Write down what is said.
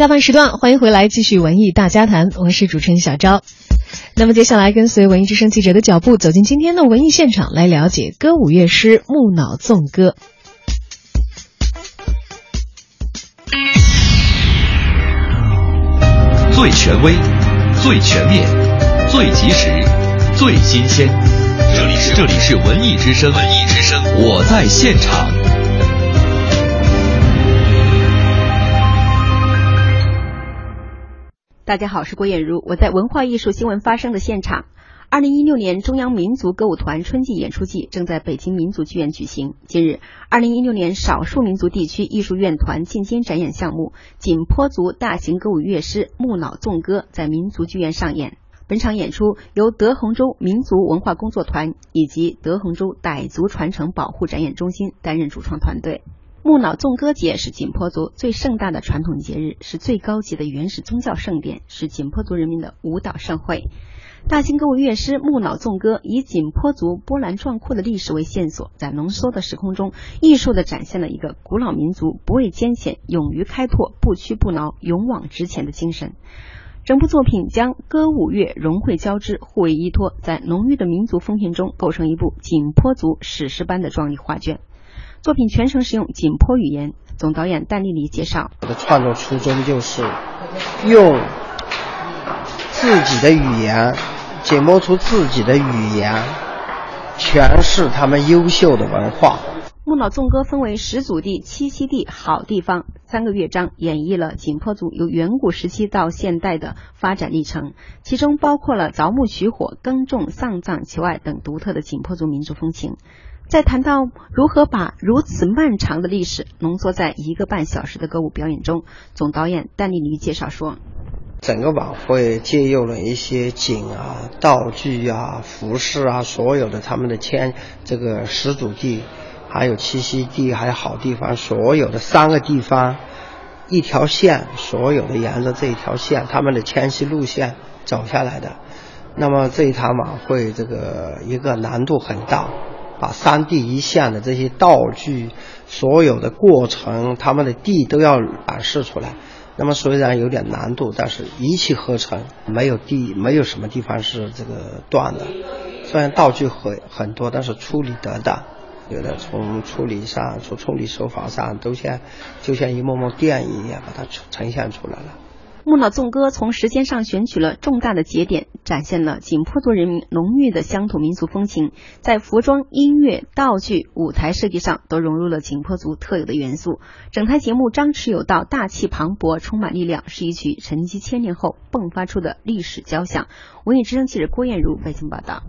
下半时段，欢迎回来，继续文艺大家谈。我是主持人小昭。那么接下来，跟随文艺之声记者的脚步，走进今天的文艺现场，来了解歌舞乐师木脑纵歌。最权威、最全面、最及时、最新鲜。这里是这里是文艺之声，文艺之声，我在现场。大家好，我是郭艳茹，我在文化艺术新闻发生的现场。二零一六年中央民族歌舞团春季演出季正在北京民族剧院举行。近日，二零一六年少数民族地区艺术院团进京展演项目——景颇族大型歌舞乐师木脑纵歌在民族剧院上演。本场演出由德宏州民族文化工作团以及德宏州傣族传承保护展演中心担任主创团队。木脑纵歌节是景颇族最盛大的传统节日，是最高级的原始宗教盛典，是景颇族人民的舞蹈盛会。大型歌舞乐师木脑纵歌以景颇族波澜壮阔的历史为线索，在浓缩的时空中，艺术的展现了一个古老民族不畏艰险、勇于开拓、不屈不挠、勇往直前的精神。整部作品将歌舞乐融汇交织，互为依托，在浓郁的民族风情中构成一部景颇族史诗般的壮丽画卷。作品全程使用景颇语言。总导演戴丽丽介绍：“我的创作初衷就是用自己的语言，解剖出自己的语言，诠释他们优秀的文化。”木脑纵歌分为始祖地、栖息地、好地方三个乐章，演绎了景颇族由远古时期到现代的发展历程，其中包括了凿木取火、耕种、丧葬、求爱等独特的景颇族民族风情。在谈到如何把如此漫长的历史浓缩在一个半小时的歌舞表演中，总导演戴丽妮介绍说：“整个晚会借用了一些景啊、道具啊、服饰啊，所有的他们的迁这个始祖地，还有栖息地，还有好地方，所有的三个地方一条线，所有的沿着这一条线，他们的迁徙路线走下来的。那么这一场晚会，这个一个难度很大。”把三地一线的这些道具，所有的过程，他们的地都要展示出来。那么虽然有点难度，但是一气呵成，没有地，没有什么地方是这个断的。虽然道具很很多，但是处理得当，有的从处理上，从处理手法上，都像就像一幕幕电影一样，把它呈现出来了。木脑纵歌从时间上选取了重大的节点，展现了景颇族人民浓郁的乡土民族风情，在服装、音乐、道具、舞台设计上都融入了景颇族特有的元素。整台节目张弛有道、大气磅礴、充满力量，是一曲沉积千年后迸发出的历史交响。文艺之声记者郭艳茹北京报道。